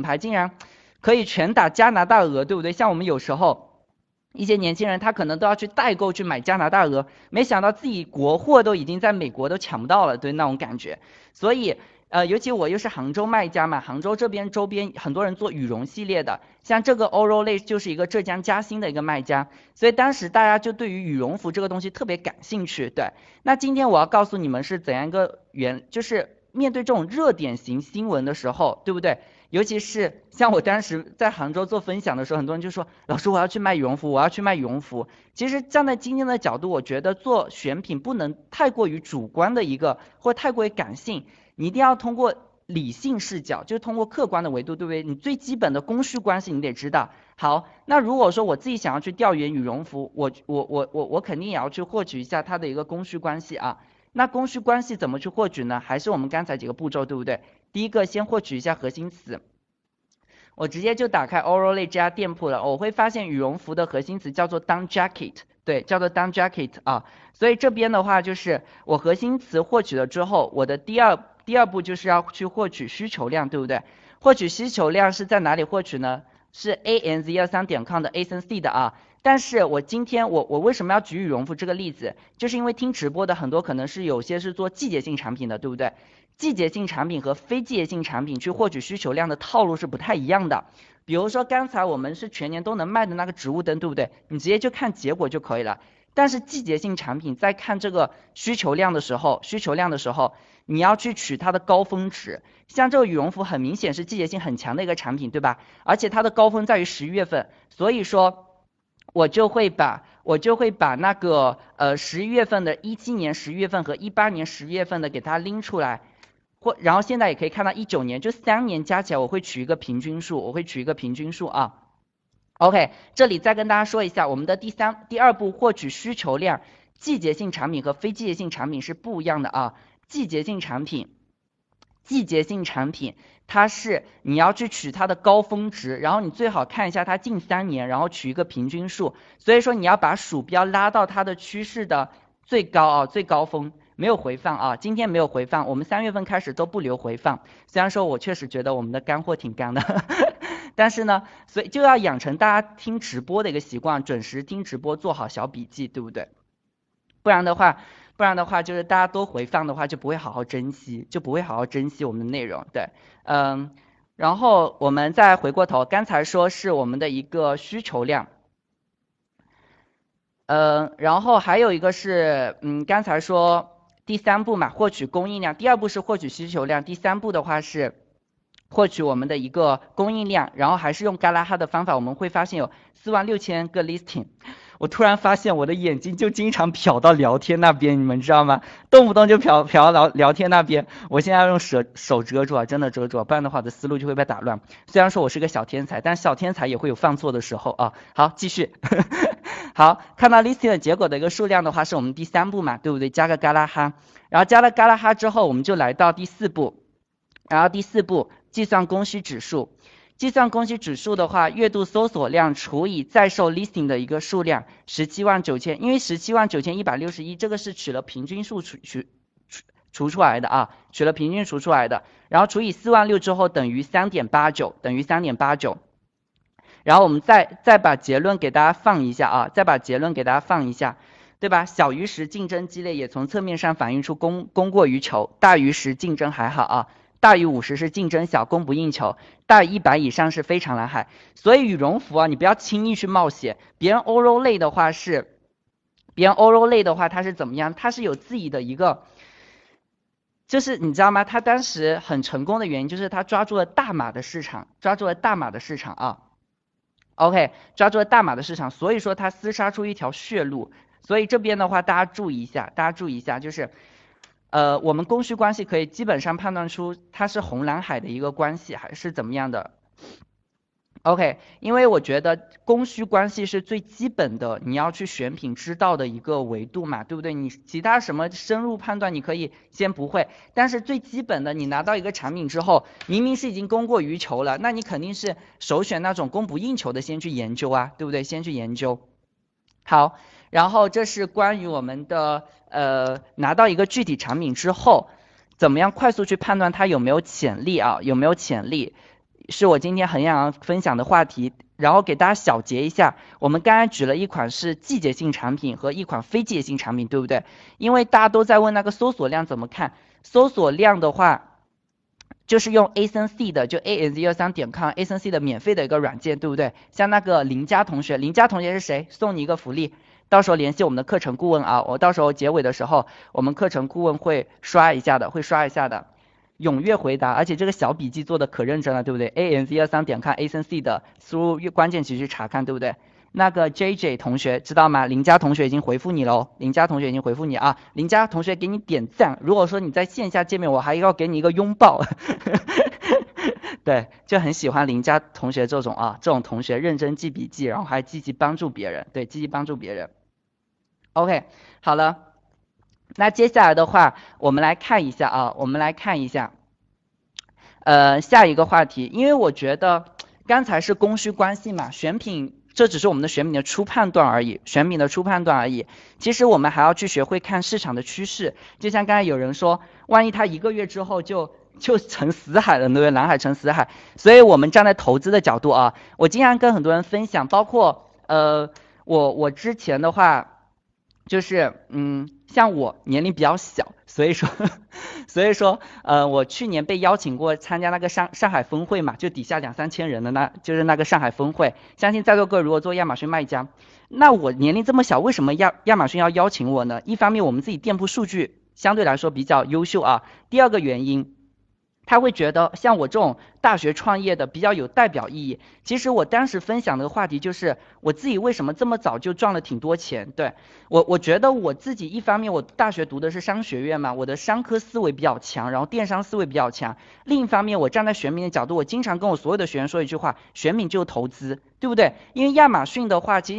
品牌竟然可以全打加拿大鹅，对不对？像我们有时候一些年轻人，他可能都要去代购去买加拿大鹅，没想到自己国货都已经在美国都抢不到了，对那种感觉。所以，呃，尤其我又是杭州卖家嘛，杭州这边周边很多人做羽绒系列的，像这个 Oro 类就是一个浙江嘉兴的一个卖家，所以当时大家就对于羽绒服这个东西特别感兴趣。对，那今天我要告诉你们是怎样一个原，就是面对这种热点型新闻的时候，对不对？尤其是像我当时在杭州做分享的时候，很多人就说：“老师，我要去卖羽绒服，我要去卖羽绒服。”其实站在今天的角度，我觉得做选品不能太过于主观的一个，或太过于感性，你一定要通过理性视角，就是通过客观的维度，对不对？你最基本的供需关系你得知道。好，那如果说我自己想要去调研羽绒服，我我我我我肯定也要去获取一下它的一个供需关系啊。那供需关系怎么去获取呢？还是我们刚才几个步骤，对不对？第一个先获取一下核心词，我直接就打开 Oral 类这家店铺了，我会发现羽绒服的核心词叫做 down jacket，对，叫做 down jacket 啊。所以这边的话就是我核心词获取了之后，我的第二第二步就是要去获取需求量，对不对？获取需求量是在哪里获取呢？是 a n z 二三点 com 的 a n c 的啊。但是我今天我我为什么要举羽绒服这个例子？就是因为听直播的很多可能是有些是做季节性产品的，对不对？季节性产品和非季节性产品去获取需求量的套路是不太一样的。比如说刚才我们是全年都能卖的那个植物灯，对不对？你直接就看结果就可以了。但是季节性产品在看这个需求量的时候，需求量的时候，你要去取它的高峰值。像这个羽绒服很明显是季节性很强的一个产品，对吧？而且它的高峰在于十一月份，所以说。我就会把我就会把那个呃十一月份的一七年十一月份和一八年十一月份的给它拎出来，或然后现在也可以看到一九年就三年加起来我会取一个平均数，我会取一个平均数啊。OK，这里再跟大家说一下，我们的第三第二步获取需求量，季节性产品和非季节性产品是不一样的啊，季节性产品。季节性产品，它是你要去取它的高峰值，然后你最好看一下它近三年，然后取一个平均数。所以说你要把鼠标拉到它的趋势的最高啊，最高峰，没有回放啊，今天没有回放，我们三月份开始都不留回放。虽然说我确实觉得我们的干货挺干的，但是呢，所以就要养成大家听直播的一个习惯，准时听直播，做好小笔记，对不对？不然的话。不然的话，就是大家都回放的话，就不会好好珍惜，就不会好好珍惜我们的内容。对，嗯，然后我们再回过头，刚才说是我们的一个需求量，嗯，然后还有一个是，嗯，刚才说第三步嘛，获取供应量，第二步是获取需求量，第三步的话是获取我们的一个供应量，然后还是用嘎拉哈的方法，我们会发现有四万六千个 listing。我突然发现我的眼睛就经常瞟到聊天那边，你们知道吗？动不动就瞟瞟聊聊天那边。我现在要用手手遮住啊，真的遮住，不然的话我的思路就会被打乱。虽然说我是个小天才，但小天才也会有犯错的时候啊。好，继续。好，看到 listing 的结果的一个数量的话，是我们第三步嘛，对不对？加个嘎拉哈，然后加了嘎拉哈之后，我们就来到第四步，然后第四步计算供需指数。计算供需指数的话，月度搜索量除以在售 listing 的一个数量，十七万九千，因为十七万九千一百六十一，这个是取了平均数除取除除出来的啊，取了平均除出来的，然后除以四万六之后等于三点八九，等于三点八九，然后我们再再把结论给大家放一下啊，再把结论给大家放一下，对吧？小于十竞争激烈，也从侧面上反映出供供过于求，大于十竞争还好啊。大于五十是竞争小，供不应求；大于一百以上是非常蓝海。所以羽绒服啊，你不要轻易去冒险。别人欧肉类的话是，别人欧肉类的话它是怎么样？它是有自己的一个，就是你知道吗？他当时很成功的原因就是他抓住了大码的市场，抓住了大码的市场啊。OK，抓住了大码的市场，所以说他厮杀出一条血路。所以这边的话大家注意一下，大家注意一下，就是。呃，我们供需关系可以基本上判断出它是红蓝海的一个关系还是怎么样的。OK，因为我觉得供需关系是最基本的，你要去选品知道的一个维度嘛，对不对？你其他什么深入判断你可以先不会，但是最基本的，你拿到一个产品之后，明明是已经供过于求了，那你肯定是首选那种供不应求的先去研究啊，对不对？先去研究。好。然后这是关于我们的呃拿到一个具体产品之后，怎么样快速去判断它有没有潜力啊？有没有潜力？是我今天很想分享的话题，然后给大家小结一下。我们刚才举了一款是季节性产品和一款非季节性产品，对不对？因为大家都在问那个搜索量怎么看，搜索量的话，就是用 A N C 的，就 A N Z 幺三点 com A 森 C 的免费的一个软件，对不对？像那个林佳同学，林佳同学是谁？送你一个福利。到时候联系我们的课程顾问啊，我到时候结尾的时候，我们课程顾问会刷一下的，会刷一下的，踊跃回答，而且这个小笔记做的可认真了，对不对？a n z 二三点 com A n c 的输入关键词去查看，对不对？那个 j j 同学知道吗？林佳同学已经回复你喽，林佳同学已经回复你啊，林佳同学给你点赞。如果说你在线下见面，我还要给你一个拥抱。对，就很喜欢林佳同学这种啊，这种同学认真记笔记，然后还积极帮助别人，对，积极帮助别人。OK，好了，那接下来的话，我们来看一下啊，我们来看一下，呃，下一个话题，因为我觉得刚才是供需关系嘛，选品这只是我们的选品的初判断而已，选品的初判断而已。其实我们还要去学会看市场的趋势，就像刚才有人说，万一他一个月之后就就成死海了，对不对？蓝海成死海，所以我们站在投资的角度啊，我经常跟很多人分享，包括呃，我我之前的话。就是，嗯，像我年龄比较小，所以说，所以说，呃，我去年被邀请过参加那个上上海峰会嘛，就底下两三千人的那，就是那个上海峰会。相信在座各位如果做亚马逊卖家，那我年龄这么小，为什么亚亚马逊要邀请我呢？一方面我们自己店铺数据相对来说比较优秀啊，第二个原因。他会觉得像我这种大学创业的比较有代表意义。其实我当时分享的话题就是我自己为什么这么早就赚了挺多钱。对我，我觉得我自己一方面我大学读的是商学院嘛，我的商科思维比较强，然后电商思维比较强。另一方面，我站在选品的角度，我经常跟我所有的学员说一句话：选品就是投资，对不对？因为亚马逊的话，其实。